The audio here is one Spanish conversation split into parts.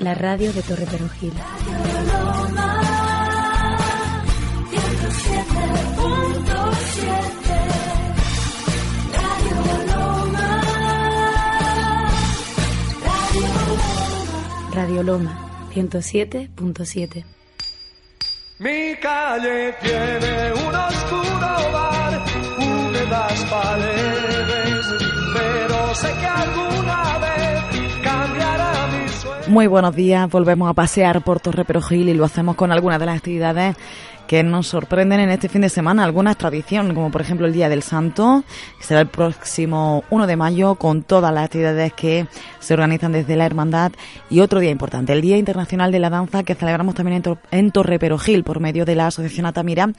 La radio de Torre Perugil. Radio Loma 107.7. Mi calle tiene un oscuro bar, húmedas paredes, Muy buenos días, volvemos a pasear por Torre Perugil y lo hacemos con algunas de las actividades que nos sorprenden en este fin de semana. Algunas tradiciones, como por ejemplo el Día del Santo, que será el próximo 1 de mayo, con todas las actividades que se organizan desde la Hermandad. Y otro día importante, el Día Internacional de la Danza, que celebramos también en, Tor en Torre Perogil por medio de la Asociación Atamira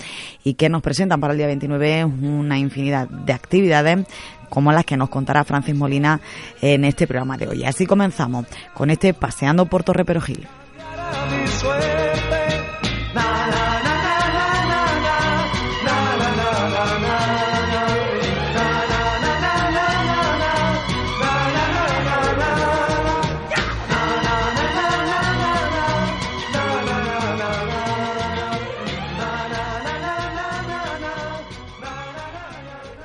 y que nos presentan para el día 29 una infinidad de actividades como las que nos contará Francis Molina en este programa de hoy. Así comenzamos con este Paseando por Torre Perogil.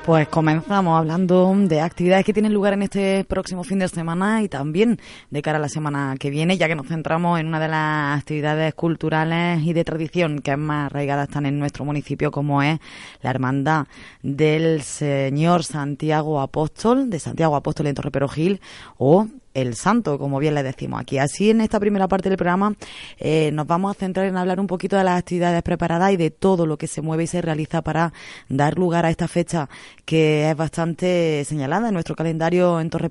Pues comenzamos hablando de actividades que tienen lugar en este próximo fin de semana y también de cara a la semana que viene, ya que nos centramos en una de las actividades culturales y de tradición que más arraigadas están en nuestro municipio, como es la Hermandad del Señor Santiago Apóstol, de Santiago Apóstol en Torre Perogil, o el santo, como bien le decimos aquí. Así, en esta primera parte del programa eh, nos vamos a centrar en hablar un poquito de las actividades preparadas y de todo lo que se mueve y se realiza para dar lugar a esta fecha que es bastante señalada en nuestro calendario en Torre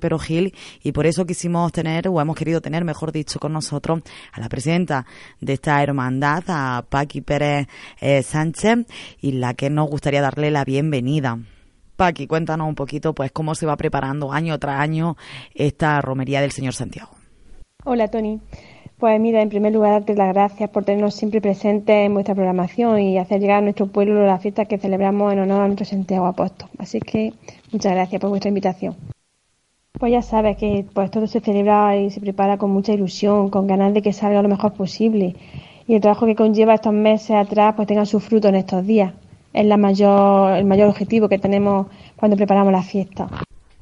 y por eso quisimos tener, o hemos querido tener, mejor dicho, con nosotros a la presidenta de esta hermandad, a Paqui Pérez eh, Sánchez, y la que nos gustaría darle la bienvenida. Paqui, cuéntanos un poquito pues cómo se va preparando año tras año esta romería del Señor Santiago. Hola Tony. Pues mira, en primer lugar darte las gracias por tenernos siempre presentes en vuestra programación y hacer llegar a nuestro pueblo la fiesta que celebramos en honor a nuestro Santiago Apóstol. Así que muchas gracias por vuestra invitación. Pues ya sabes que pues todo se celebra y se prepara con mucha ilusión, con ganas de que salga lo mejor posible y el trabajo que conlleva estos meses atrás pues tenga su fruto en estos días. Es la mayor, el mayor objetivo que tenemos cuando preparamos la fiesta.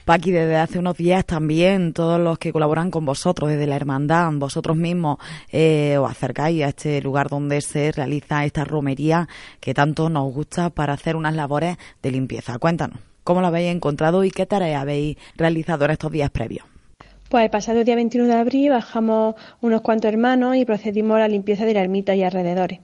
Paqui, desde hace unos días también todos los que colaboran con vosotros, desde la hermandad, vosotros mismos eh, os acercáis a este lugar donde se realiza esta romería que tanto nos gusta para hacer unas labores de limpieza. Cuéntanos, ¿cómo lo habéis encontrado y qué tareas habéis realizado en estos días previos? Pues el pasado día 21 de abril bajamos unos cuantos hermanos y procedimos a la limpieza de la ermita y alrededores.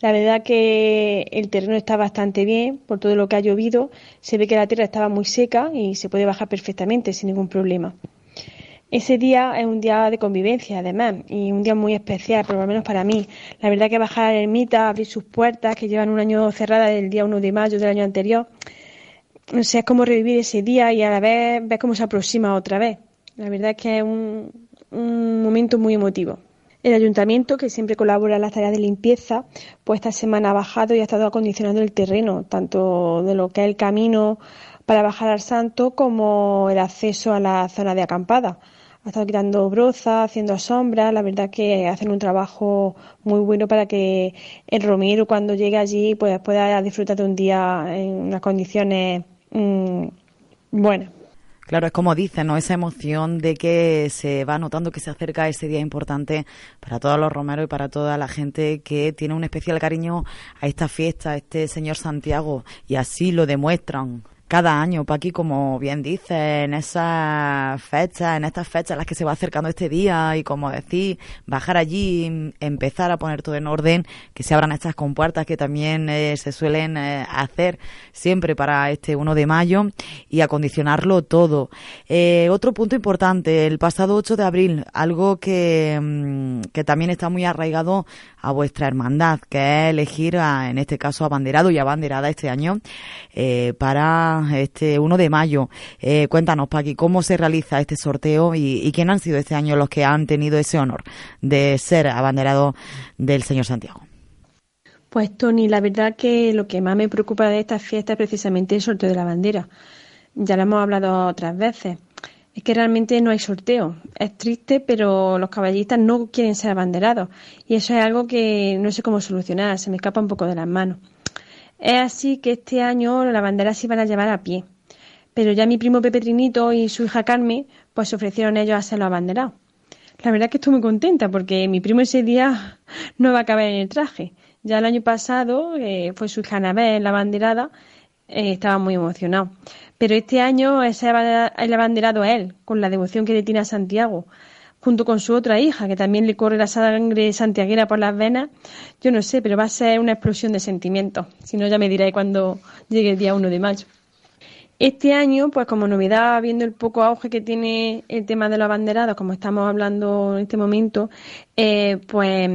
La verdad que el terreno está bastante bien, por todo lo que ha llovido, se ve que la tierra estaba muy seca y se puede bajar perfectamente sin ningún problema. Ese día es un día de convivencia, además, y un día muy especial, por lo menos para mí. La verdad que bajar a la ermita, abrir sus puertas, que llevan un año cerradas del día 1 de mayo del año anterior, no sé, es como revivir ese día y a la vez ver cómo se aproxima otra vez. La verdad es que es un momento muy emotivo. El ayuntamiento, que siempre colabora en las tareas de limpieza, pues esta semana ha bajado y ha estado acondicionando el terreno, tanto de lo que es el camino para bajar al santo como el acceso a la zona de acampada. Ha estado quitando broza, haciendo sombra, la verdad que hacen un trabajo muy bueno para que el romero cuando llegue allí pues pueda disfrutar de un día en unas condiciones mmm, buenas. Claro, es como dicen, ¿no? Esa emoción de que se va notando que se acerca ese día importante para todos los romeros y para toda la gente que tiene un especial cariño a esta fiesta, a este Señor Santiago, y así lo demuestran cada año, Paqui, como bien dice, en esas fechas, en estas fechas las que se va acercando este día y como decir, bajar allí, empezar a poner todo en orden, que se abran estas compuertas que también eh, se suelen eh, hacer siempre para este 1 de mayo y acondicionarlo todo. Eh, otro punto importante, el pasado 8 de abril, algo que, mm, que también está muy arraigado a vuestra hermandad, que es elegir, en este caso, abanderado y abanderada este año eh, para este 1 de mayo. Eh, cuéntanos, Paqui, cómo se realiza este sorteo y, y quién han sido este año los que han tenido ese honor de ser abanderado del señor Santiago. Pues Tony, la verdad que lo que más me preocupa de esta fiesta es precisamente el sorteo de la bandera. Ya lo hemos hablado otras veces. Es que realmente no hay sorteo. Es triste, pero los caballistas no quieren ser abanderados. Y eso es algo que no sé cómo solucionar, se me escapa un poco de las manos. Es así que este año la bandera se iban a llevar a pie. Pero ya mi primo Pepe Trinito y su hija Carmen, pues ofrecieron ellos a ser los abanderados. La verdad es que estoy muy contenta porque mi primo ese día no va a caber en el traje. Ya el año pasado eh, fue su hija Anabel la abanderada, eh, estaba muy emocionado. Pero este año es el abanderado a él, con la devoción que le tiene a Santiago, junto con su otra hija, que también le corre la sangre santiaguera por las venas. Yo no sé, pero va a ser una explosión de sentimientos. Si no, ya me diré cuando llegue el día 1 de mayo. Este año, pues como novedad, viendo el poco auge que tiene el tema de los abanderados, como estamos hablando en este momento, eh, pues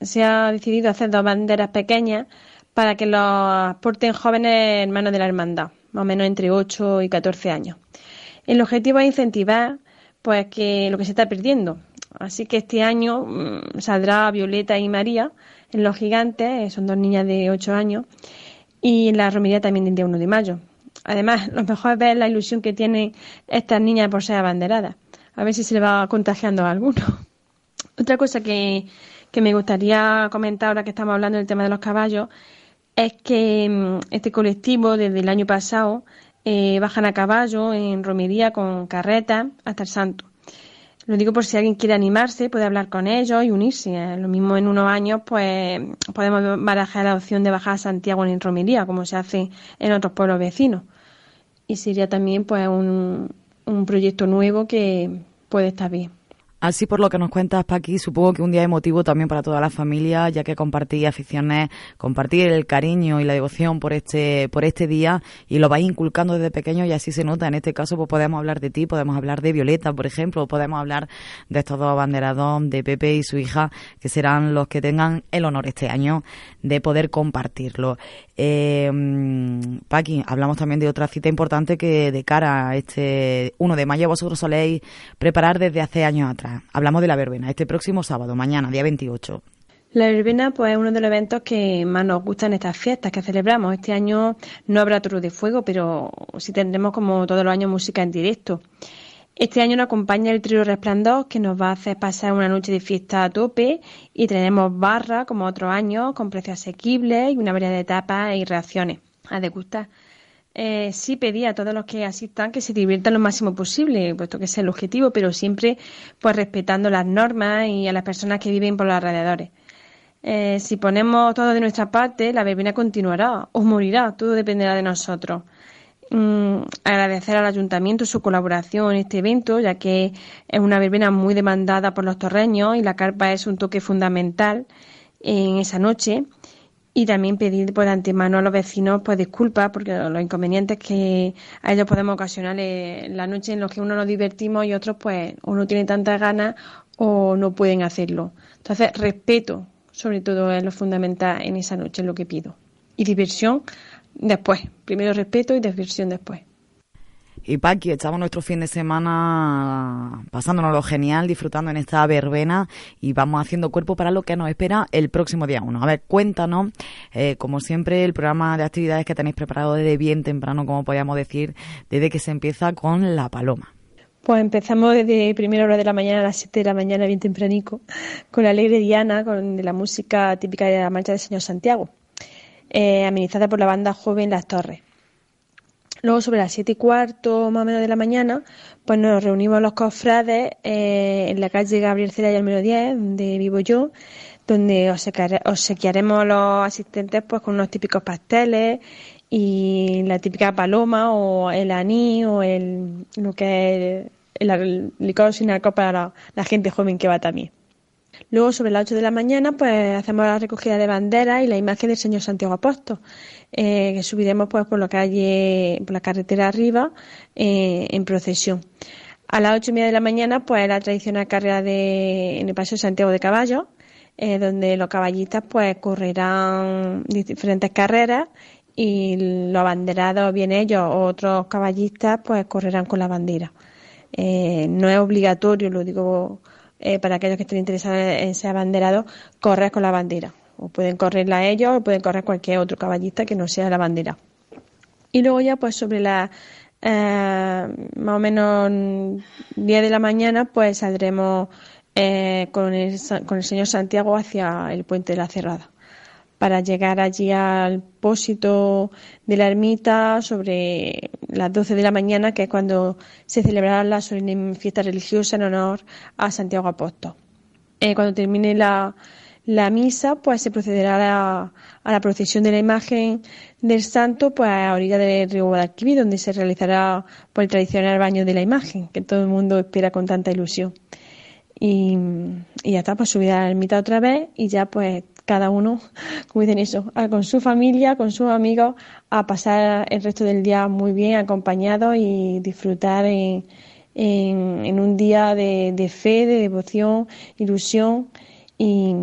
se ha decidido hacer dos banderas pequeñas para que los porten jóvenes hermanos de la hermandad más o menos entre 8 y 14 años. El objetivo es incentivar pues que lo que se está perdiendo. Así que este año mm, saldrá Violeta y María en Los Gigantes, eh, son dos niñas de 8 años, y la romería también del día 1 de mayo. Además, lo mejor es ver la ilusión que tienen estas niñas por ser abanderadas. A ver si se le va contagiando a alguno. Otra cosa que, que me gustaría comentar ahora que estamos hablando del tema de los caballos es que mm, este colectivo desde el año pasado eh, bajan a caballo en romería con carreta hasta el santo. Lo digo por si alguien quiere animarse, puede hablar con ellos y unirse. ¿eh? Lo mismo en unos años, pues podemos barajar la opción de bajar a Santiago en romería, como se hace en otros pueblos vecinos. Y sería también pues un, un proyecto nuevo que puede estar bien. Así por lo que nos cuentas, Paqui, supongo que un día emotivo también para toda la familia, ya que compartí aficiones, compartir el cariño y la devoción por este, por este día y lo vais inculcando desde pequeño y así se nota. En este caso, pues podemos hablar de ti, podemos hablar de Violeta, por ejemplo, podemos hablar de estos dos abanderados, de Pepe y su hija, que serán los que tengan el honor este año de poder compartirlo. Eh, Paqui, hablamos también de otra cita importante que de cara a este 1 de mayo vosotros soléis preparar desde hace años atrás. Hablamos de la verbena, este próximo sábado, mañana, día 28. La verbena pues, es uno de los eventos que más nos gustan estas fiestas que celebramos. Este año no habrá toro de fuego, pero sí tendremos como todos los años música en directo. Este año nos acompaña el trío Resplandor, que nos va a hacer pasar una noche de fiesta a tope y tenemos barra, como otros años, con precios asequibles y una variedad de tapas y reacciones a degustar eh, sí pedí a todos los que asistan que se diviertan lo máximo posible, puesto que es el objetivo, pero siempre pues respetando las normas y a las personas que viven por los alrededores. Eh, si ponemos todo de nuestra parte, la verbena continuará o morirá, todo dependerá de nosotros. Mm, agradecer al ayuntamiento su colaboración en este evento, ya que es una verbena muy demandada por los torreños y la carpa es un toque fundamental en esa noche y también pedir por antemano a los vecinos pues disculpas porque los inconvenientes que a ellos podemos ocasionar la noche en los que uno nos divertimos y otros pues uno tiene tantas ganas o no pueden hacerlo. Entonces, respeto sobre todo es lo fundamental en esa noche, es lo que pido. Y diversión después. Primero respeto y diversión después. Y Paqui, echamos nuestro fin de semana pasándonos lo genial, disfrutando en esta verbena y vamos haciendo cuerpo para lo que nos espera el próximo día uno. A ver, cuéntanos, eh, como siempre, el programa de actividades que tenéis preparado desde bien temprano, como podríamos decir, desde que se empieza con la paloma. Pues empezamos desde primera hora de la mañana a las 7 de la mañana, bien tempranico, con la alegre Diana, con la música típica de la marcha del Señor Santiago, eh, amenizada por la banda joven Las Torres. Luego, sobre las siete y cuarto más o menos de la mañana, pues nos reunimos los cofrades eh, en la calle Gabriel Cera y Almero 10, donde vivo yo, donde obsequiaremos a los asistentes pues con unos típicos pasteles y la típica paloma o el aní o el, lo que es el, licor sin alcohol para la, gente joven que va también. Luego, sobre las 8 de la mañana, pues hacemos la recogida de banderas y la imagen del Señor Santiago Apóstol, eh, que subiremos pues por la calle, por la carretera arriba, eh, en procesión. A las ocho y media de la mañana, pues la tradicional carrera de, en el Paseo Santiago de Caballos, eh, donde los caballistas pues correrán diferentes carreras y los abanderados, bien ellos o otros caballistas, pues correrán con la bandera. Eh, no es obligatorio, lo digo eh, para aquellos que estén interesados en ser abanderados, correr con la bandera. O pueden correrla ellos o pueden correr cualquier otro caballista que no sea la bandera. Y luego ya pues sobre la eh, más o menos 10 de la mañana pues saldremos eh, con, el, con el señor Santiago hacia el puente de la Cerrada para llegar allí al pósito de la ermita sobre las 12 de la mañana, que es cuando se celebrará la solemne fiesta religiosa en honor a Santiago Apóstol. Eh, cuando termine la, la, misa, pues se procederá a, a, la procesión de la imagen del santo pues a orilla del río Guadalquivir, donde se realizará pues, el tradicional baño de la imagen, que todo el mundo espera con tanta ilusión. Y, ya está, pues subida a la ermita otra vez y ya pues cada uno, como dicen eso, con su familia, con sus amigos, a pasar el resto del día muy bien acompañado y disfrutar en, en, un día de, fe, de devoción, ilusión y,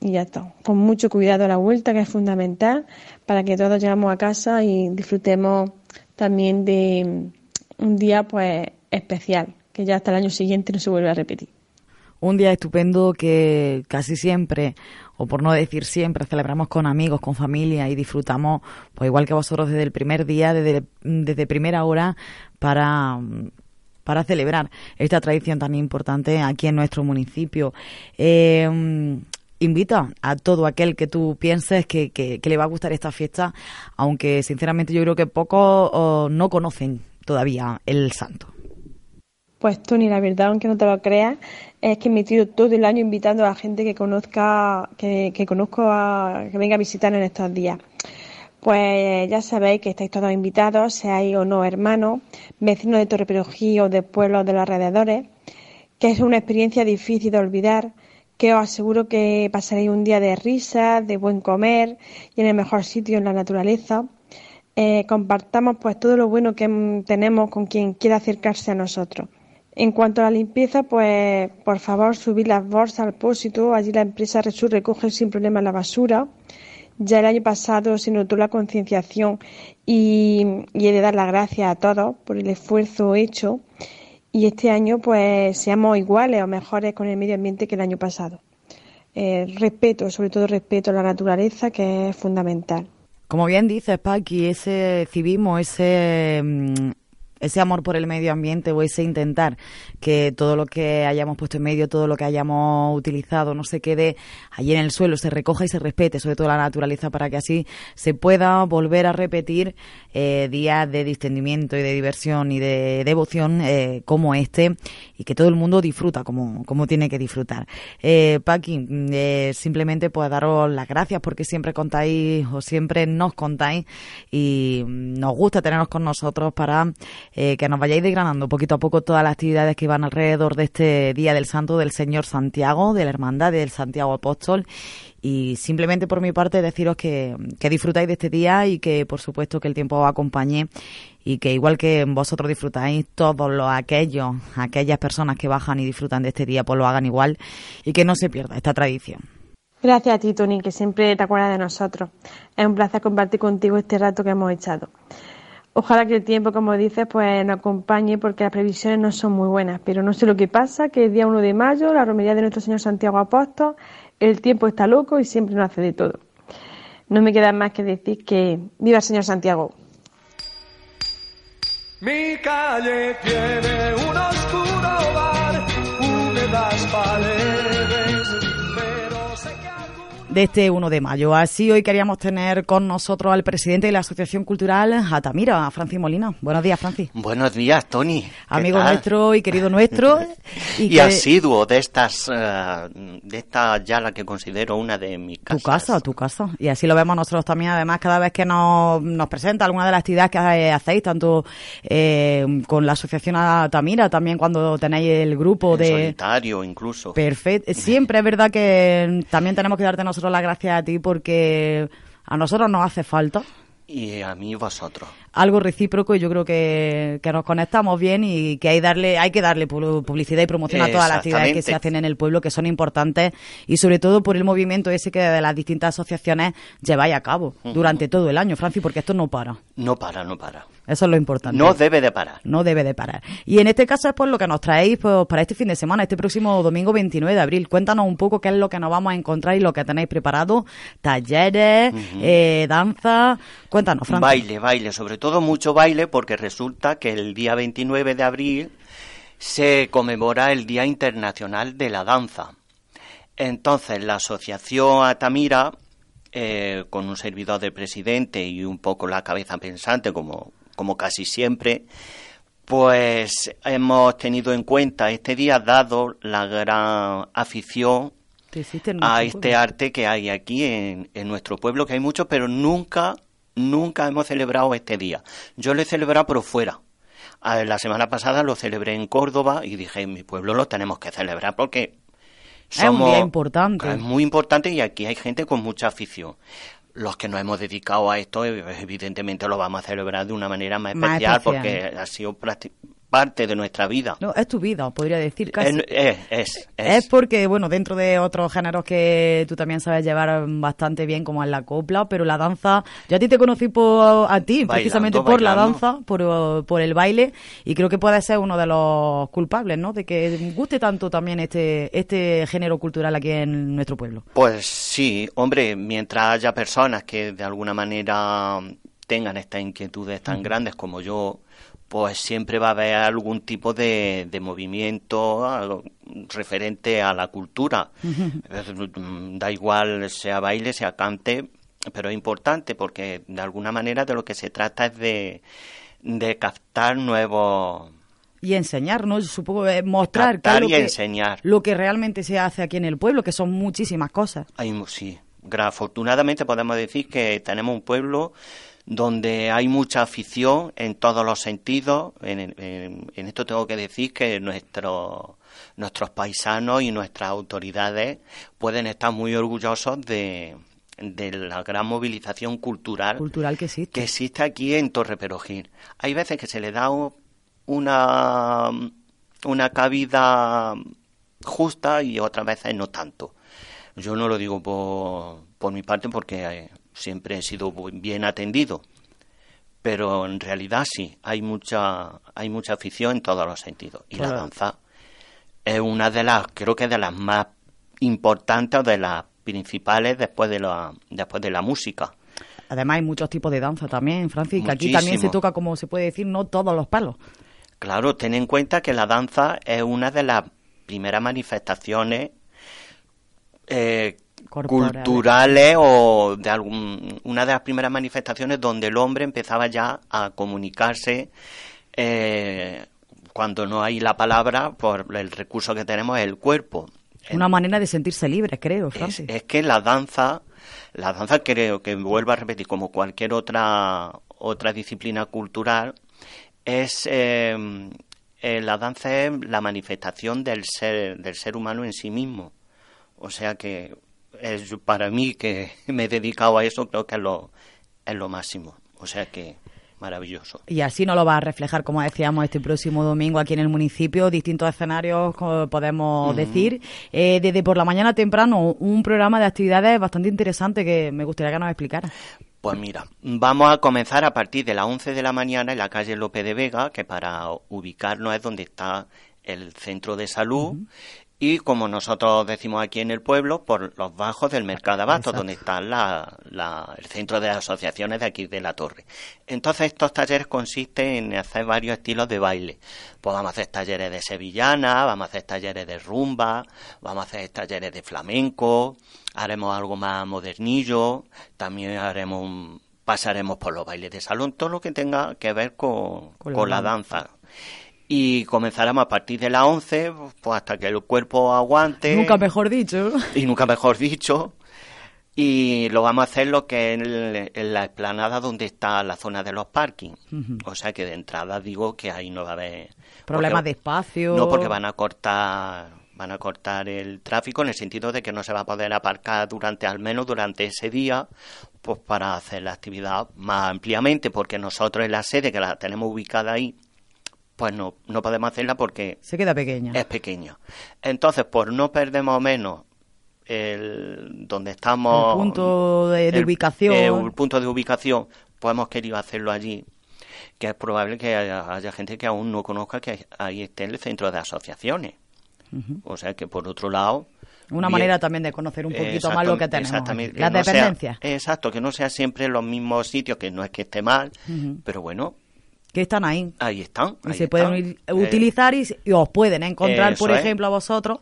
y, ya está. Con mucho cuidado a la vuelta, que es fundamental, para que todos llegamos a casa y disfrutemos también de un día pues especial, que ya hasta el año siguiente no se vuelve a repetir un día estupendo que casi siempre, o por no decir siempre, celebramos con amigos, con familia y disfrutamos, pues igual que vosotros desde el primer día, desde, desde primera hora, para, para celebrar esta tradición tan importante aquí en nuestro municipio. Eh, invita a todo aquel que tú pienses que, que, le va a gustar esta fiesta, aunque sinceramente yo creo que pocos no conocen todavía el santo. Pues Tony, la verdad, aunque no te lo creas, es que me tiro todo el año invitando a la gente que conozca, que, que conozco a, que venga a visitar en estos días. Pues ya sabéis que estáis todos invitados, seáis o no hermanos, vecinos de Torre o de pueblos de los alrededores, que es una experiencia difícil de olvidar, que os aseguro que pasaréis un día de risas, de buen comer y en el mejor sitio en la naturaleza. Eh, compartamos pues todo lo bueno que tenemos con quien quiera acercarse a nosotros. En cuanto a la limpieza, pues por favor subir las bolsas al pósito. Allí la empresa recoge sin problema la basura. Ya el año pasado se notó la concienciación y, he de dar las gracias a todos por el esfuerzo hecho. Y este año, pues seamos iguales o mejores con el medio ambiente que el año pasado. Eh, respeto, sobre todo respeto a la naturaleza, que es fundamental. Como bien dices, Paqui, ese civismo, ese mm, ese amor por el medio ambiente o ese intentar que todo lo que hayamos puesto en medio, todo lo que hayamos utilizado no se quede allí en el suelo, se recoja y se respete, sobre todo la naturaleza, para que así se pueda volver a repetir eh, días de distendimiento y de diversión y de devoción eh, como este y que todo el mundo disfruta como, como tiene que disfrutar. Eh, Paqui, eh, simplemente pues daros las gracias porque siempre contáis o siempre nos contáis y nos gusta teneros con nosotros para eh, que nos vayáis desgranando poquito a poco todas las actividades que van alrededor de este Día del Santo del Señor Santiago, de la Hermandad del Santiago Apóstol. Y simplemente por mi parte deciros que, que disfrutáis de este día y que por supuesto que el tiempo os acompañe y que igual que vosotros disfrutáis, todos los aquellos, aquellas personas que bajan y disfrutan de este día, pues lo hagan igual y que no se pierda esta tradición. Gracias a ti, Tony, que siempre te acuerdas de nosotros. Es un placer compartir contigo este rato que hemos echado. Ojalá que el tiempo, como dices, pues nos acompañe porque las previsiones no son muy buenas, pero no sé lo que pasa, que el día 1 de mayo, la romería de nuestro Señor Santiago Apóstol, el tiempo está loco y siempre nos hace de todo. No me queda más que decir que viva el Señor Santiago. Mi calle tiene un oscuro sé que de este 1 de mayo. Así hoy queríamos tener con nosotros al presidente de la Asociación Cultural Atamira, Francis Molina. Buenos días, Francis. Buenos días, Tony. ¿Qué Amigo tal? nuestro y querido nuestro. Y, que- asiduo de estas, eh, de esta ya la que considero una de mis Tu casas. casa, tu casa. Y así lo vemos nosotros también, además, cada vez que nos, nos presenta alguna de las actividades que hacéis, tanto eh, con la Asociación Atamira, también cuando tenéis el grupo En de... solitario incluso. Perfecto. Siempre es verdad que también tenemos que darte nosotros las gracias a ti porque a nosotros nos hace falta Y a mí vosotros. Algo recíproco y yo creo que, que nos conectamos bien y que hay darle hay que darle pu- publicidad y promoción a todas las actividades que se hacen en el pueblo que son importantes y sobre todo por el movimiento ese que de las distintas asociaciones lleváis a cabo durante todo el año, Francis, porque esto no para. No para, no para. Eso es lo importante. No debe de parar. No debe de parar. Y en este caso es por lo que nos traéis pues, para este fin de semana, este próximo domingo 29 de abril. Cuéntanos un poco qué es lo que nos vamos a encontrar y lo que tenéis preparado. Talleres, eh, danza. Cuéntanos, Francis. Baile, baile, sobre todo mucho baile porque resulta que el día 29 de abril se conmemora el Día Internacional de la Danza. Entonces, la Asociación Atamira, eh, con un servidor de presidente y un poco la cabeza pensante, como, como casi siempre, pues hemos tenido en cuenta este día, dado la gran afición a este arte que hay aquí en, en nuestro pueblo, que hay muchos, pero nunca, nunca hemos celebrado este día. Yo lo he celebrado por fuera. Ah, La semana pasada lo celebré en Córdoba y dije, en mi pueblo lo tenemos que celebrar porque Es un día importante. Es muy importante y aquí hay gente con mucha afición. Los que nos hemos dedicado a esto, evidentemente lo vamos a celebrar de una manera más Más especial, porque ha sido parte de nuestra vida. No, es tu vida, podría decir casi. Es, es, es, Es porque, bueno, dentro de otros géneros que tú también sabes llevar bastante bien, como es la copla, pero la danza, yo a ti te conocí por, a ti, Bailando, precisamente por la danza, por, por el baile, y creo que puede ser uno de los culpables, ¿no? De que guste tanto también este, este género cultural aquí en nuestro pueblo. Pues sí, hombre, mientras haya personas que de alguna manera tengan estas inquietudes tan grandes como yo, pues siempre va a haber algún tipo de, de movimiento algo referente a la cultura. Eh, Da igual sea baile, sea cante, pero es importante porque de alguna manera de lo que se trata es de, de captar nuevos... Y enseñar, ¿no? Supongo eh, mostrar qué es Captar lo y que, enseñar. lo que realmente se hace aquí en el pueblo, que son muchísimas cosas. Sí. Afortunadamente podemos decir que tenemos un pueblo donde hay mucha afición en todos los sentidos. En, en- en esto tengo que decir que nuestros nuestros paisanos y nuestras autoridades pueden estar muy orgullosos de, de la gran movilización cultural Cultural que existe. que existe aquí en Torre Perojil. Hay veces que se le da una, una cabida justa y otras veces no tanto. Yo no lo digo por, por mi parte porque eh, siempre he sido bien atendido, pero en realidad sí, hay mucha, hay mucha afición en todos los sentidos. Y la danza es una de las, creo que de las más importantes o de las principales después de la, después de la música. Además hay muchos tipos de danza también, Francis, que aquí también se toca, como se puede decir, no todos los palos. Claro, ten en cuenta que la danza es una de las primeras manifestaciones eh, Corporales. culturales o de algún, una de las primeras manifestaciones donde el hombre empezaba ya a comunicarse eh, cuando no hay la palabra, por el recurso que tenemos es el cuerpo. Una manera de sentirse libre, creo, es que la danza, la danza creo que vuelvo a repetir, como cualquier otra otra disciplina cultural, es eh, eh, la danza es la manifestación del ser del ser humano en sí mismo. O sea que es para mí que me he dedicado a eso creo que es lo es lo máximo. O sea que maravilloso. Y así nos lo va a reflejar, como decíamos, este próximo domingo aquí en el municipio, distintos escenarios, podemos decir. Eh, desde por la mañana temprano, un programa de actividades bastante interesante que me gustaría que nos explicara. Pues mira, vamos a comenzar a partir de las 11 de la mañana en la calle López de Vega, que para ubicarnos es donde está el centro de salud, y como nosotros decimos aquí en el pueblo, por los bajos del mercado abasto, Exacto. donde está la, la- el centro de asociaciones de aquí de la torre. Entonces estos talleres consisten en hacer varios estilos de baile. Pues vamos a hacer talleres de sevillana, vamos a hacer talleres de rumba, vamos a hacer talleres de flamenco, haremos algo más modernillo, también haremos un- pasaremos por los bailes de salón, todo lo que tenga que ver con, Con con, la la danza. Y comenzaremos a partir de las 11, pues hasta que el cuerpo aguante. Nunca mejor dicho. Y nunca mejor dicho. Y lo vamos a hacer lo que en, en la explanada donde está la zona de los parkings. O sea que de entrada digo que ahí no va a haber Problemas porque- de espacio. No, porque van a cortar van a cortar el tráfico en el sentido de que no se va a poder aparcar durante al menos durante ese día pues para hacer la actividad más ampliamente porque nosotros en la sede que la tenemos ubicada ahí pues no no podemos hacerla porque Se queda pequeña. es pequeña. Entonces, por no perder más o menos el donde estamos El punto de- de el- ubicación. eh, el punto de ubicación, pues hemos querido hacerlo allí, que es probable que haya, haya gente que aún no conozca que ahí esté el centro de asociaciones. O sea que por otro lado Una bien- manera también de conocer un poquito más lo que tenemos. exactamente, Las no dependencias. exacto, que no sea siempre los mismos sitios, que no es que esté mal, pero bueno, Que están ahí. ahí están. Y se pueden Eh, utilizar y, y os pueden encontrar, por es. ejemplo, a vosotros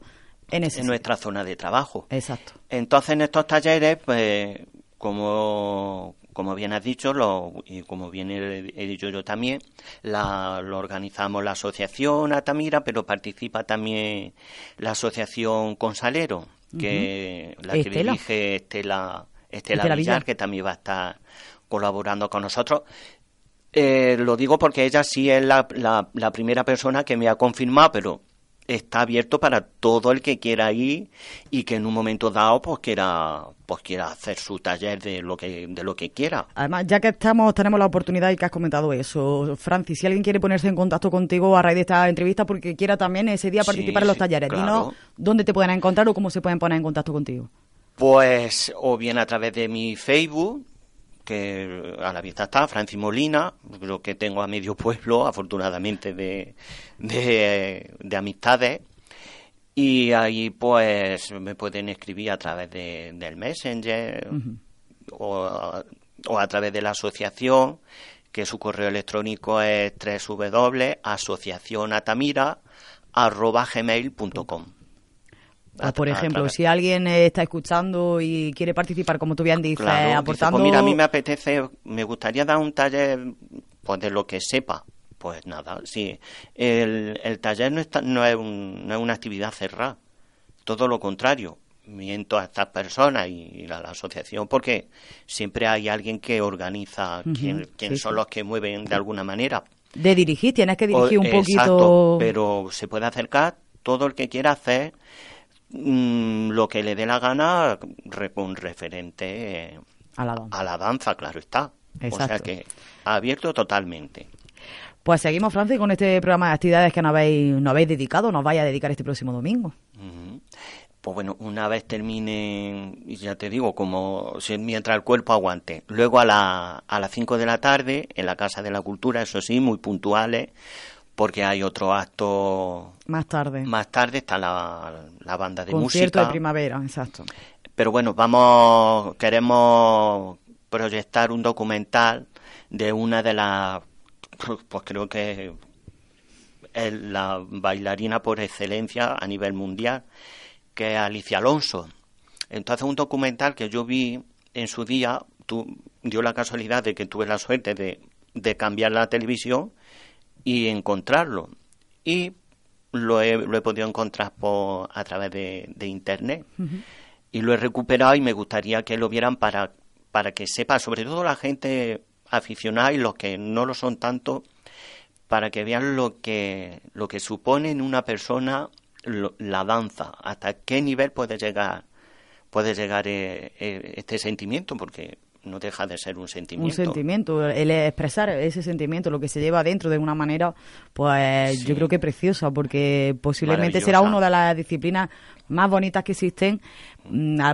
en ese en nuestra zona de trabajo. Exacto. Entonces, en estos talleres, pues, como, como bien has dicho, lo, y como bien he, he dicho yo también, la, lo organizamos la asociación Atamira, pero participa también la asociación Consalero, que la que Estela. dirige Estela, Estela, Estela Villar, Villar. que también va a estar colaborando con nosotros. Eh, lo digo porque ella sí es la, la, la primera persona que me ha confirmado, pero está abierto para todo el que quiera ir y que en un momento dado pues quiera pues quiera hacer su taller de lo que de lo que quiera. Además, ya que estamos, tenemos la oportunidad y que has comentado eso, Francis, si alguien quiere ponerse en contacto contigo a raíz de esta entrevista porque quiera también ese día Sí, participar en los talleres, claro. dinos dónde te pueden encontrar o cómo se pueden poner en contacto contigo. Pues o bien a través de mi Facebook que a la vista está Francis Molina, creo que tengo a medio pueblo, afortunadamente, de, de, de amistades. Y ahí pues me pueden escribir a través de, del Messenger o, a- o a través de la asociación, que su correo electrónico es www.asociacionatamira.gmail.com O, por A- a ejemplo, si alguien eh, está escuchando y quiere participar, como tú bien dices, Claro, dice, aportando... pues mira, a mí me apetece, me gustaría dar un taller pues de lo que sepa. Pues nada, sí. El, el taller no, está, no, es un- no es una actividad cerrada. Todo lo contrario. Miento a estas personas y a la asociación porque siempre hay alguien que organiza Ujú, quién, quién sí, son sí. los que mueven de alguna manera. De dirigir, tienes que dirigir O- un poquito... Exacto, pero se puede acercar todo el que quiera hacer mm, lo que le dé la gana re- con referente A la danza. a la danza, claro está. O sea que abierto totalmente. Pues seguimos, Francis, con este programa de actividades que nos habéis, nos habéis dedicado, nos vais a dedicar este próximo domingo. Ujú. Pues bueno, una vez termine, ya te digo, como mientras el cuerpo aguante. Luego a, la, a las 5 de la tarde, en la Casa de la Cultura, eso sí, muy puntuales, porque hay otro acto Más tarde. más tarde, está la, la banda de Concierto música. de primavera, exacto. Pero bueno, vamos, queremos proyectar un documental de una de las, pues creo que es la bailarina por excelencia a nivel mundial, que es Alicia Alonso. Entonces un documental que yo vi en su día, tu, dio la casualidad de que tuve la suerte de, de cambiar la televisión y encontrarlo. Y lo he, lo he podido encontrar por, a través de, de internet y lo he recuperado y me gustaría que lo vieran para, para que sepa, sobre todo la gente aficionada y los que no lo son tanto, para que vean lo que, lo que supone en una persona lo- la danza, hasta qué nivel puede llegar, puede llegar eh, eh, este sentimiento, porque no deja de ser un Un sentimiento. sentimiento, el expresar ese sentimiento, lo que se lleva dentro de una manera, pues Sí. yo creo que preciosa, porque posiblemente será una de las disciplinas más bonitas que existen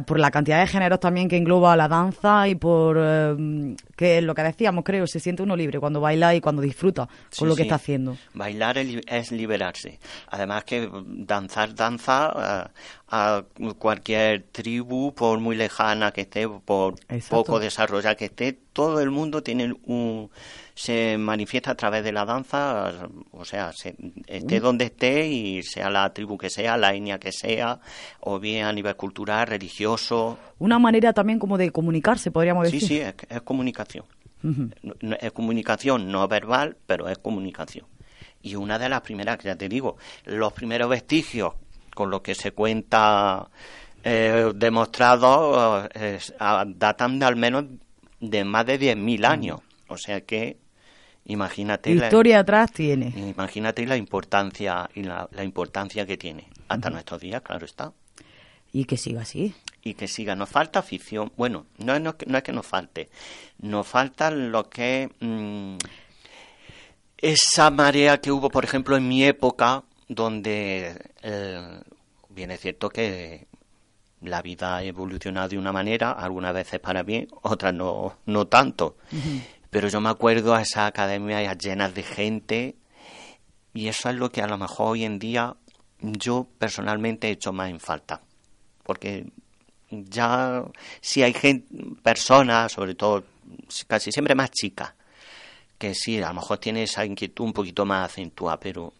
por la cantidad de géneros también que engloba la danza y por eh, que lo que decíamos creo se siente uno libre cuando baila y cuando disfruta Sí, con lo que sí. está haciendo Bailar es, li- es liberarse. Además que danzar danza eh, a cualquier tribu, por muy lejana que esté, por Exacto. poco desarrollada que esté, todo el mundo tiene un se manifiesta a través de la danza, o sea, se- esté donde esté y sea la tribu que sea, la etnia que sea, o bien a nivel cultural, religioso. una manera también como de comunicarse podríamos Sí, decir sí, es, es comunicación. Es comunicación no verbal, pero es comunicación. Y una de las primeras, que ya te digo, los primeros vestigios con los que se cuenta eh, demostrados eh, es- a- datan de al menos de más de 10.000 años. O sea que imagínate la, historia atrás tiene imagínate la importancia y la, la importancia que tiene hasta nuestros días, claro está y que siga así y que siga. Nos falta afición. Bueno, no, no es que nos falte. Nos falta lo que... mm, esa marea que hubo, por ejemplo, en mi época, donde... eh, bien es cierto que la vida ha evolucionado de una manera, algunas veces para bien, otras no, no tanto. Pero yo me acuerdo a esas academias llenas de gente y eso es lo que a lo mejor hoy en día yo personalmente he hecho más en falta. Porque ya si hay gente, personas, sobre todo casi siempre más chicas, que sí, a lo mejor tiene esa inquietud un poquito más acentuada, pero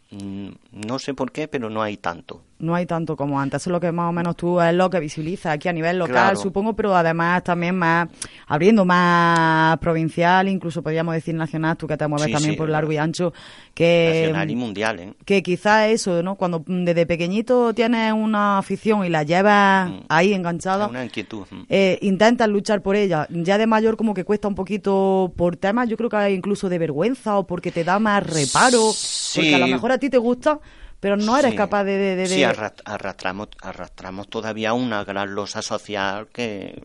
no sé por qué, pero no hay tanto. no hay tanto como antes. Eso es lo que más o menos tú es lo que visualizas aquí a nivel local, Claro. supongo, pero además también más abriendo más provincial, incluso podríamos decir nacional, tú que te mueves Sí, también sí, por largo y ancho, que Nacional y mundial, ¿eh? que quizás eso, ¿no? Cuando mm, desde pequeñito tienes una afición y la llevas Mm. ahí enganchada, una inquietud. mm. eh, intentas luchar por ella. Ya de mayor como que cuesta un poquito por temas, yo creo que incluso de vergüenza o porque te da más reparo, Sí. porque a lo mejor a ti te gusta, pero no eres Sí. capaz de... de- de- Sí, arrastramos, arrastramos todavía una gran losa social que,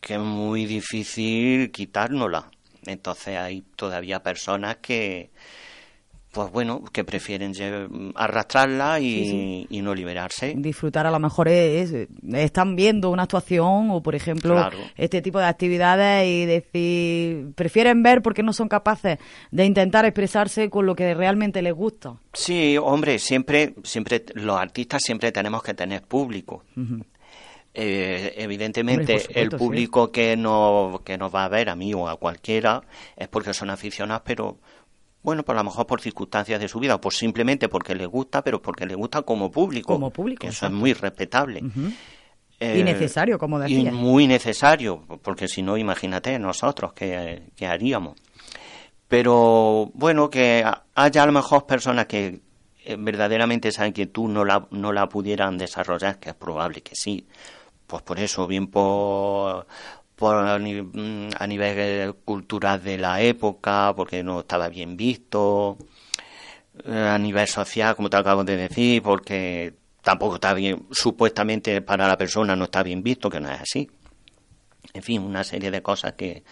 que es muy difícil quitárnosla. Entonces hay todavía personas que, pues bueno, que prefieren lle- arrastrarla y, y no liberarse. disfrutar a lo mejor es, es- están viendo una actuación o por ejemplo Claro. este tipo de actividades y decir prefieren ver porque no son capaces de intentar expresarse con lo que realmente les gusta Sí, hombre, siempre, siempre, los artistas siempre tenemos que tener público. Eh, evidentemente, Hombre, por supuesto, el público que, nos, que nos va a ver, a mí o a cualquiera, es porque son aficionados, pero bueno, pues a lo mejor por circunstancias de su vida, o pues simplemente porque les gusta, pero porque les gusta como público. Como público, que Eso exacto. es muy respetable. Y necesario, como Eh, y muy necesario, porque si no, imagínate nosotros qué, qué haríamos. Pero bueno, que haya a lo mejor personas que eh, verdaderamente esa inquietud no la, no la pudieran desarrollar, que es probable que sí. Pues por eso, bien por, por a ni- a nivel eh, cultural de la época, porque no estaba bien visto, eh, a nivel social, como te acabo de decir, porque tampoco está bien, supuestamente para la persona no está bien visto, que no es así. En fin, una serie de cosas que,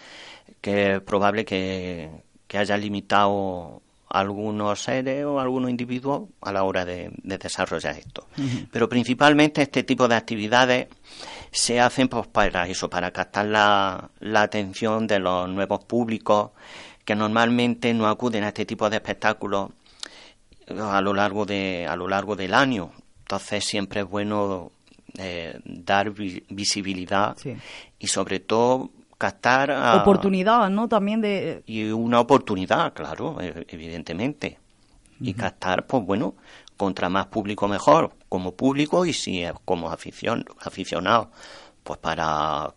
que es probable que, que haya limitado a algunos seres o a algunos individuos a la hora de, de desarrollar esto. Pero principalmente este tipo de actividades se hacen pues, para eso, para captar la, la atención de los nuevos públicos que normalmente no acuden a este tipo de espectáculos a lo largo de a lo largo del año. Entonces siempre es bueno eh, dar vi- visibilidad Sí. y sobre todo captar a- oportunidad no también de y una oportunidad claro e- evidentemente. Y captar pues bueno contra más público mejor como público y si es como afición aficionado pues para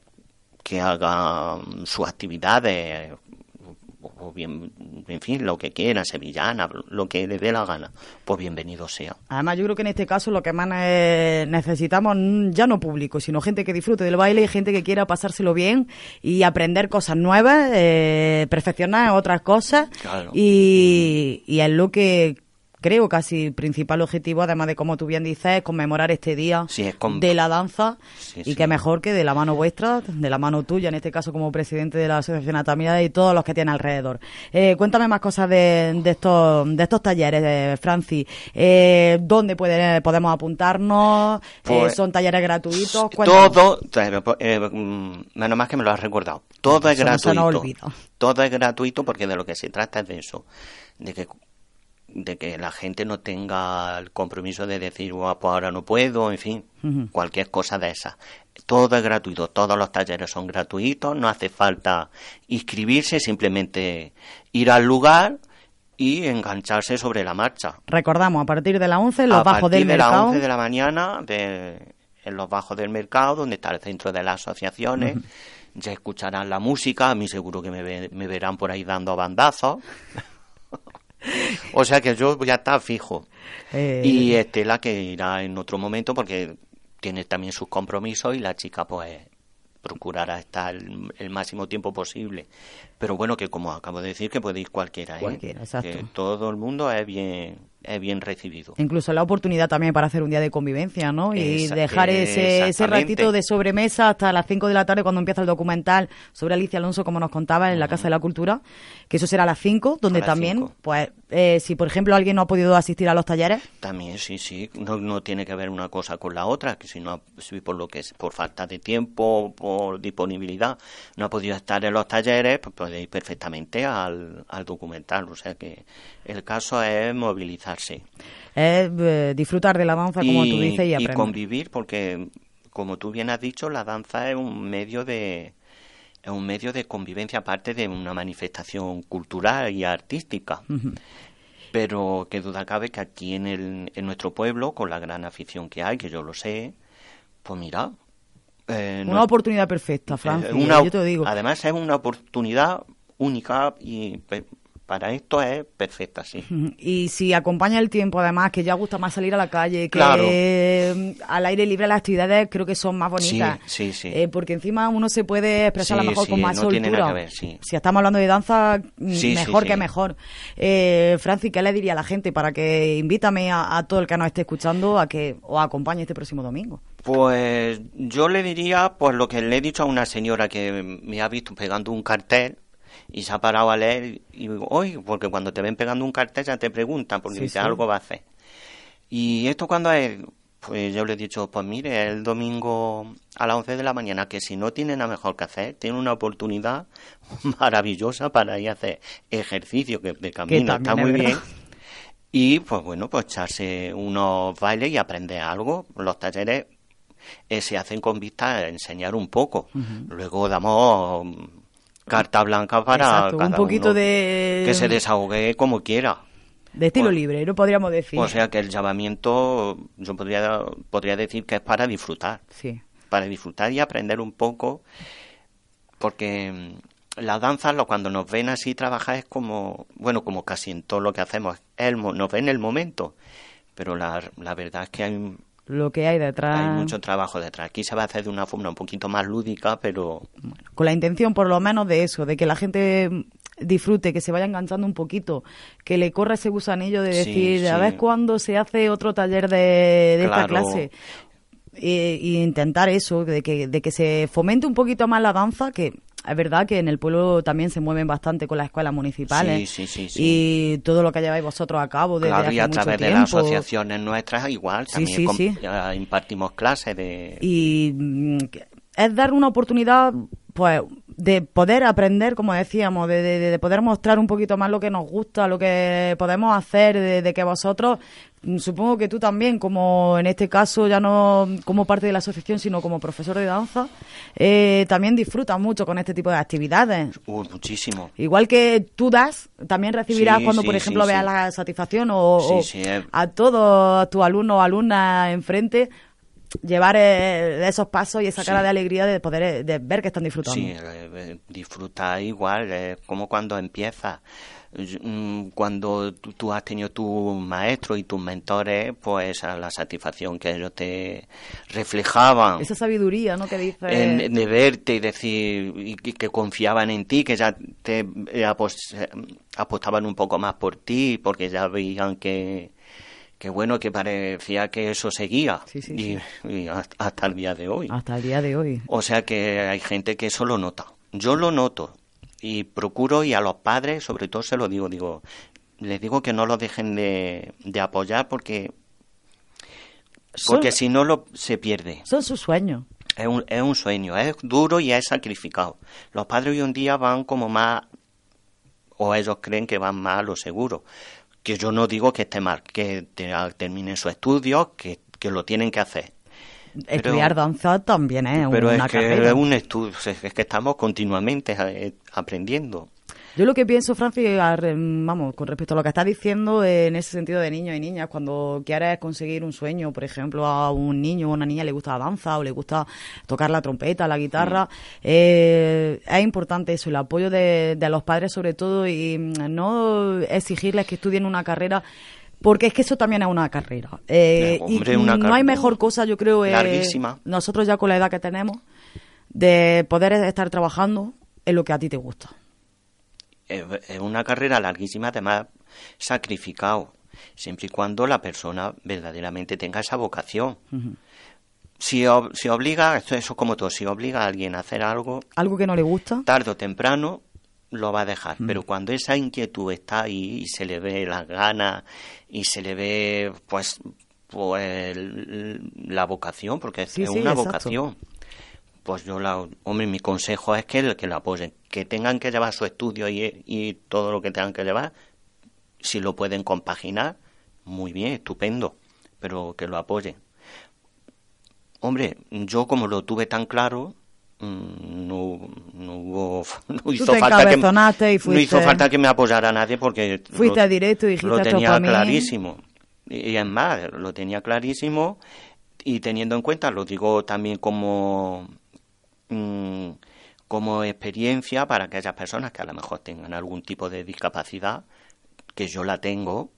que hagan sus actividades o- bien en fin lo que quiera sevillana lo que le dé la gana pues bienvenido sea Además, yo creo que en este caso lo que más ne- necesitamos ya no público, sino gente que disfrute del baile y gente que quiera pasárselo bien y aprender cosas nuevas, eh, perfeccionar otras cosas. Claro. Y, y es lo que creo, casi principal objetivo, además de, como tú bien dices, conmemorar este día Sí, es con- de la danza Sí, y que mejor que de la mano vuestra, de la mano tuya, en este caso como presidente de la Asociación Anatomía y todos los que tiene alrededor. Eh, cuéntame más cosas de, de estos de estos talleres, eh, Francis. Eh, ¿Dónde puede- podemos apuntarnos? Eh, Pues, ¿Son talleres gratuitos? Cuéntanos. Todo, eh, mm, menos más que me lo has recordado. Todo es Eso no se nos gratuito. olvida. Todo es gratuito porque de lo que se trata es de eso, de que de que la gente no tenga el compromiso de decir, "Buah, pues ahora no puedo, en fin, cualquier cosa de esa. Todo es gratuito, todos los talleres son gratuitos, no hace falta inscribirse, simplemente ir al lugar y engancharse sobre la marcha. Recordamos, a partir de las 11, en los a bajos partir del de las mercado. 11 de la mañana, de- en los bajos del mercado, donde está el centro de las asociaciones, ya escucharán la música, a mí seguro que me, ve- me verán por ahí dando bandazos. o sea que yo voy a estar fijo. Eh, Y Estela que irá en otro momento porque tiene también sus compromisos y la chica pues procurará estar el, el máximo tiempo posible. Pero bueno, que como acabo de decir, que puede ir cualquiera, ¿eh? Cualquiera, exacto. Que todo el mundo es bien, es bien recibido. Incluso la oportunidad también para hacer un día de convivencia, ¿no? Y dejar ese, ese ratito de sobremesa hasta las 5 de la tarde cuando empieza el documental sobre Alicia Alonso, como nos contaba en la Casa de la Cultura, que eso será a las 5, donde las también, cinco. pues, eh, si por ejemplo alguien no ha podido asistir a los talleres, También, sí, sí, no, no tiene que ver una cosa con la otra, que si no, si por lo que es, por falta de tiempo, por disponibilidad, no ha podido estar en los talleres, pues perfectamente al, al documental. O sea que el caso es movilizarse. es eh, disfrutar de la danza, como tú dices, y aprender. convivir, porque como tú bien has dicho, la danza es un medio de es un medio de convivencia aparte de una manifestación cultural y artística. Pero que duda cabe que aquí en, el, en nuestro pueblo, con la gran afición que hay, que yo lo sé, pues mira. Eh, Una no- oportunidad perfecta, eh, Francia, una- yo te lo digo. Además es una oportunidad única y para esto es perfecta, sí. Y si acompaña el tiempo, además, que ya gusta más salir a la calle, que Claro. eh, al aire libre las actividades creo que son más bonitas. Sí, sí, sí. Eh, porque encima uno se puede expresar a lo mejor con más no tiene soltura. nada que ver, sí. Si estamos hablando de danza, mm, mejor que mejor. Eh, Franci, ¿qué le diría a la gente para que invítame a, a todo el que nos esté escuchando a que os acompañe este próximo domingo? Pues yo le diría pues lo que le he dicho a una señora que me ha visto pegando un cartel y se ha parado a leer y digo, oye, porque cuando te ven pegando un cartel ya te preguntan porque Sí, dice sí. algo va a hacer. Y esto cuando es, pues yo le he dicho, pues mire, el domingo a las 11 de la mañana, que si no tiene nada mejor que hacer, tiene una oportunidad maravillosa para ir a hacer ejercicio, que de camino está es muy bien. Y pues bueno, pues echarse unos bailes y aprender algo. Los talleres eh, se hacen con vista a enseñar un poco. Luego damos carta blanca para Exacto, un poquito uno de- que se desahogue como quiera. De estilo Pues- libre, no podríamos decir. O sea que el llamamiento yo podría podría decir que es para disfrutar, sí. para disfrutar y aprender un poco porque mm, la danza lo cuando nos ven así trabajar es como bueno como casi en todo lo que hacemos el nos ven el momento pero la, la verdad es que hay, Lo que hay detrás. hay mucho trabajo detrás aquí se va a hacer de una forma un poquito más lúdica pero con la intención por lo menos de eso, de que la gente disfrute, que se vaya enganchando un poquito, que le corra ese gusanillo de Sí, decir, a ver cuándo se hace otro taller de, de esta clase. Y, y intentar eso, de que, de que se fomente un poquito más la danza, que es verdad que en el pueblo también se mueven bastante con las escuelas municipales. Sí, sí, sí. Y todo lo que lleváis vosotros a cabo desde claro hace y a mucho través de las asociaciones nuestras igual también impartimos clases de y mm, es dar una oportunidad pues de poder aprender como decíamos de, de- de poder mostrar un poquito más lo que nos gusta lo que podemos hacer de, de que vosotros supongo que tú también como en este caso ya no como parte de la asociación sino como profesor de danza eh, también disfrutas mucho con este tipo de actividades Uh, muchísimo Igual que tú das, también recibirás Sí, cuando, sí, por ejemplo, sí, veas la satisfacción o, eh. a todos tus alumnos o alumnas enfrente llevar eh, esos pasos y esa Sí. cara de alegría de poder eh, de ver que están disfrutando. Sí, eh, eh, disfruta igual, es como cuando empiezas. Mm, Cuando tú, has tenido tus maestros y tus mentores, pues a la satisfacción que ellos te reflejaban Esa sabiduría, ¿no? Que dice. en- de verte y decir y que, confiaban en ti, que ya te eh, eh, apostaban un poco más por ti, porque ya veían que, que bueno, que parecía que eso seguía Sí, sí, y, y hasta hasta el día de hoy. Hasta el día de hoy. O sea que hay gente que eso lo nota. Yo lo noto y procuro y a los padres, sobre todo se lo digo, digo, les digo que no lo dejen de, de apoyar porque porque si no lo se pierde. Son sus sueños. Es un, es un sueño, es duro y es sacrificado. Los padres hoy en día van como más, o ellos creen que van más a lo seguro. Que yo no digo que esté mal, que te- terminen su estudio, que, que lo tienen que hacer. Pero- Estudiar danza también es Pero una es que carrera. es un estudio, es que estamos continuamente eh, aprendiendo. Yo lo que pienso, Francis, vamos, con respecto a lo que estás diciendo, eh, en ese sentido de niños y niñas, cuando quieres conseguir un sueño, por ejemplo, a un niño o una niña le gusta la danza o le gusta tocar la trompeta, la guitarra, eh, es importante eso, el apoyo de, de los padres sobre todo y mm, no exigirles que estudien una carrera. Porque es que eso también es una carrera. Eh, hombre, y una no hay mejor cosa, yo creo, eh, Larguísima. nosotros ya con la edad que tenemos, de poder estar trabajando en lo que a ti te gusta. Es una carrera larguísima, además sacrificado, siempre y cuando la persona verdaderamente tenga esa vocación. Si, ob- si obliga, esto eso es como todo, si obliga a alguien a hacer algo, algo que no le gusta. tarde o temprano lo va a dejar. Pero cuando esa inquietud está ahí y se le ve las ganas y se le ve, pues, pues la vocación, porque es Sí, es sí, una vocación. Pues yo, la, hombre, mi consejo es que, el- que lo apoyen, que tengan que llevar su estudio y, y todo lo que tengan que llevar, si lo pueden compaginar, muy bien, estupendo, pero que lo apoyen. Hombre, yo como lo tuve tan claro, mm, no, no hubo, no hizo falta que, no hizo falta que me apoyara nadie porque Fuiste lo- directo y lo "Esto es tenía pa' mí". clarísimo. Y, y es más, lo tenía clarísimo y teniendo en cuenta, lo digo también como mm, como experiencia para aquellas personas que a lo mejor tengan algún tipo de discapacidad, que yo la tengo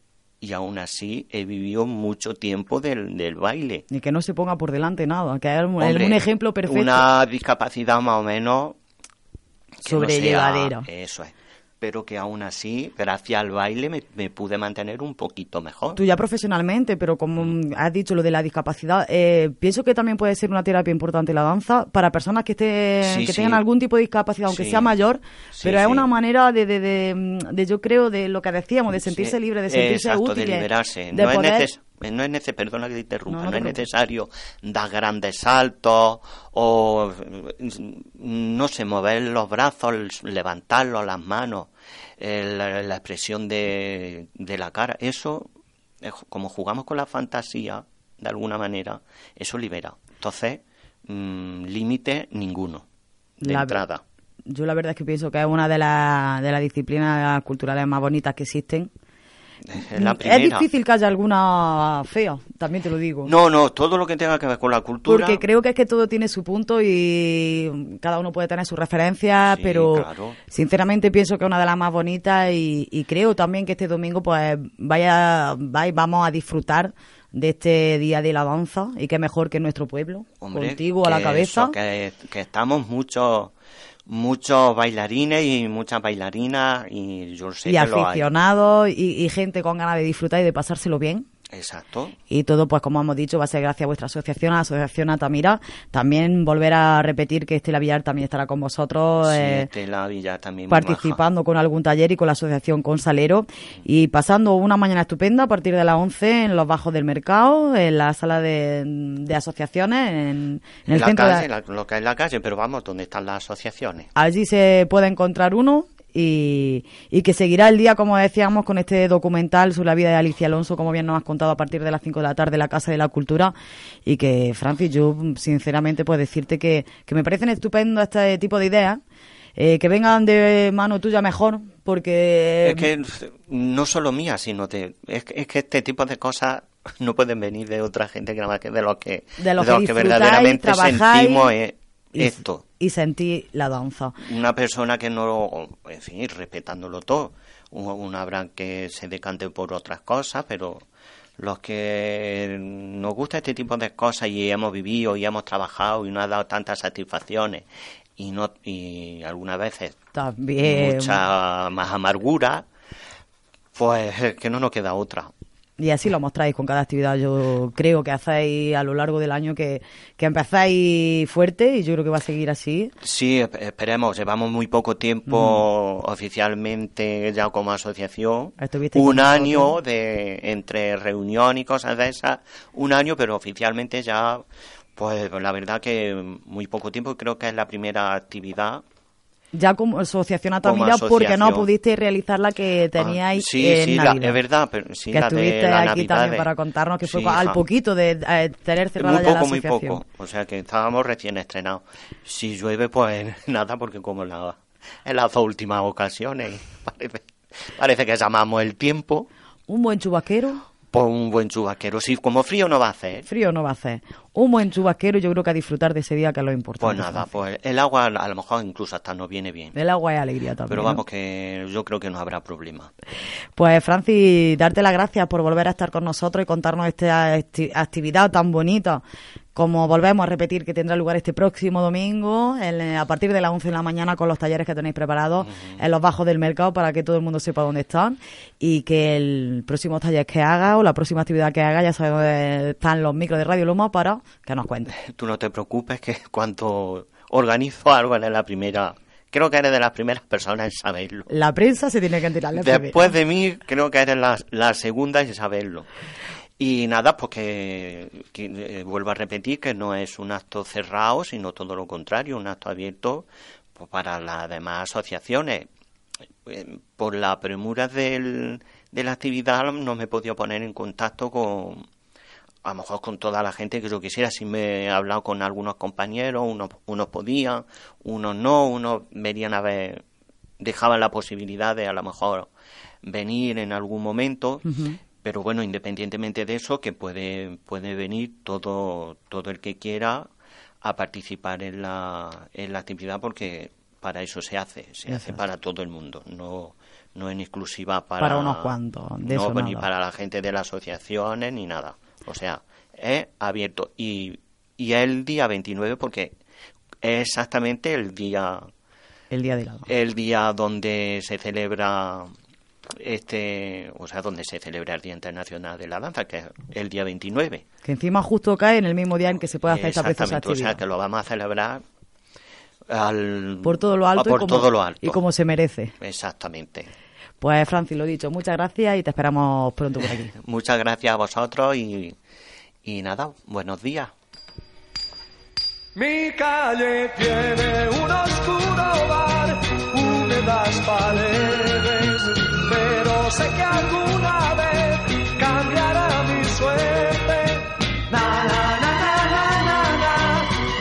y aún así he vivido mucho tiempo del, del baile. Y que no se ponga por delante nada, que es un, Hombre, un ejemplo perfecto. Una discapacidad más o menos no Sobrellevadera. eso es. Pero que aún así, gracias al baile, me, me pude mantener un poquito mejor. Tú ya profesionalmente, pero como has dicho lo de la discapacidad, eh, pienso que también puede ser una terapia importante la danza para personas que estén, Sí, que sí. tengan algún tipo de discapacidad, aunque Sí. sea mayor, pero es una manera de, de, de, de, yo creo, de lo que decíamos, de sentirse libre, de sentirse exacto, útil, de liberarse. de no, es poder- neces- no es nece- perdona que te interrumpa, No, no, no te es necesario dar grandes saltos o, no sé, mover los brazos, levantarlos, las manos, la, la expresión de, de la cara. Eso, eh, como jugamos con la fantasía, de alguna manera, eso libera. Entonces, mm, límite ninguno, de La- entrada. Yo la verdad es que pienso que es una de las de las disciplinas culturales más bonitas que existen. Es la primera. Es difícil que haya alguna fea, también te lo digo. No, no, todo lo que tenga que ver con la cultura. Porque creo que es que todo tiene su punto y cada uno puede tener sus referencias, Sí, pero claro. sinceramente pienso que es una de las más bonitas y, y creo también que este domingo pues vaya, vais- vamos a disfrutar de este día de la danza y que mejor que nuestro pueblo, Hombre, contigo a la cabeza. eso, que, que estamos muchos muchos bailarines y muchas bailarinas y yo sé y que lo hay. aficionados y, y gente con ganas de disfrutar y de pasárselo bien. Exacto. Y todo, pues como hemos dicho, va a ser gracias a vuestra asociación, a la Asociación Atamira. También volver a repetir que Estela Villar también estará con vosotros. Sí, eh, Estela Villar también participando con algún taller y con la asociación Consalero y pasando una mañana estupenda a partir de las 11 en los bajos del mercado, en la sala de, de asociaciones, en, en el En la centro de- calle, la- lo que es la calle, pero vamos, ¿dónde están las asociaciones? Allí se puede encontrar uno y, y que seguirá el día, como decíamos, con este documental sobre la vida de Alicia Alonso, como bien nos has contado a partir de las 5 de la tarde en la Casa de la Cultura. Y que, Francis, yo sinceramente puedo decirte que, que me parecen estupendas este tipo de ideas. eh, que vengan de mano tuya mejor, porque... es que no solo mía, sino de, es, que- es que este tipo de cosas no pueden venir de otra gente que nada más que de los que, de los que, que disfrutáis, verdaderamente trabajáis sentimos eh, esto. Y sentí la danza. una persona que no, en fin, respetándolo todo, un, un habrá que se decante por otras cosas, pero los que nos gusta este tipo de cosas y hemos vivido y hemos trabajado y nos ha dado tantas satisfacciones y no y algunas veces También. mucha más amargura, pues es que no nos queda otra. Y así lo mostráis con cada actividad. Yo creo que hacéis a lo largo del año que, que empezáis fuerte y yo creo que va a seguir así. Sí, esp- esperemos. Llevamos muy poco tiempo oficialmente ya como asociación. Un año de entre reunión y cosas de esas. Un año, pero oficialmente ya, pues la verdad que muy poco tiempo. Creo que es la primera actividad. Ya como asociación Como Atamira, porque no asociación. pudisteis realizar la que Ah, teníais sí, en sí, la- es verdad, pero sí, que la de estuviste la aquí Navidad también de- para contarnos que fue Sí, al poquito de eh, tener cerrada Muy ya la poco, muy asociación. poco. O sea que estábamos recién estrenados. Si llueve, pues nada, porque como la, en las dos últimas ocasiones parece, parece que llamamos el tiempo, Un buen chubasquero, pues un buen chubasquero. Si como frío no va a hacer, frío no va a hacer. Un buen chubasquero, yo creo que a disfrutar de ese día, que es lo importante. pues nada, pues el agua a lo mejor incluso hasta nos viene bien. El agua es alegría también. Pero ¿no? vamos, que yo creo que no habrá problema. Pues Francis, darte las gracias por volver a estar con nosotros y contarnos esta acti- actividad tan bonita. Como volvemos a repetir que tendrá lugar este próximo domingo en, eh, a partir de las 11 de la mañana con los talleres que tenéis preparados en los bajos del mercado para que todo el mundo sepa dónde están y que el próximo taller que haga o la próxima actividad que haga ya sabe dónde están los micros de Radio Loma para que nos cuente. Tú no te preocupes que cuando organizo algo eres la primera, creo que eres de las primeras personas en saberlo. La prensa se tiene que enterar. Después primera. de mí, creo que eres la, la segunda en saberlo. Y nada, pues que, eh, vuelvo a repetir que no es un acto cerrado, sino todo lo contrario, un acto abierto pues, para las demás asociaciones. Eh, Por la premura del, de la actividad no me he podido poner en contacto con, a lo mejor con toda la gente que yo quisiera. Si me he hablado con algunos compañeros, unos, unos podían, unos no, unos venían a dejaban la posibilidad de a lo mejor venir en algún momento. Pero bueno, independientemente de eso, que puede, puede venir todo, todo el que quiera a participar en la, en la actividad porque para eso se hace, se hace para todo el mundo, no, no en exclusiva para, Para unos cuantos, de no, eso ni nada. para la gente de las asociaciones ni nada. O sea, es abierto y, y el día 29 porque es exactamente el día El día de la el día donde se celebra este, o sea, donde se celebra el Día Internacional de la Danza, que es el día 29. Que encima justo cae en el mismo día en que se puede hacer esta preciosa Exactamente, o actividad. sea, que lo vamos a celebrar al, por todo lo alto, por y, como, todo lo alto. y como se merece. Exactamente. Pues Francis, lo dicho, muchas gracias y te esperamos pronto por aquí. Muchas gracias a vosotros y, y nada, buenos días. Mi calle tiene un oscuro bar, húmedas paredes, sé que alguna vez cambiará mi suerte. Na, na, na, na, na, na,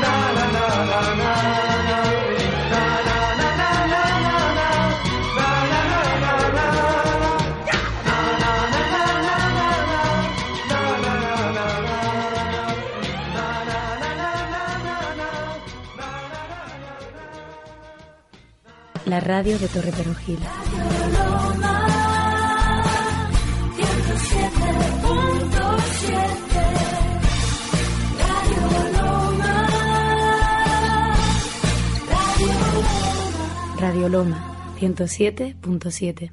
na, na, na, na, na, na, na. Na, na, na, Radioloma 107.7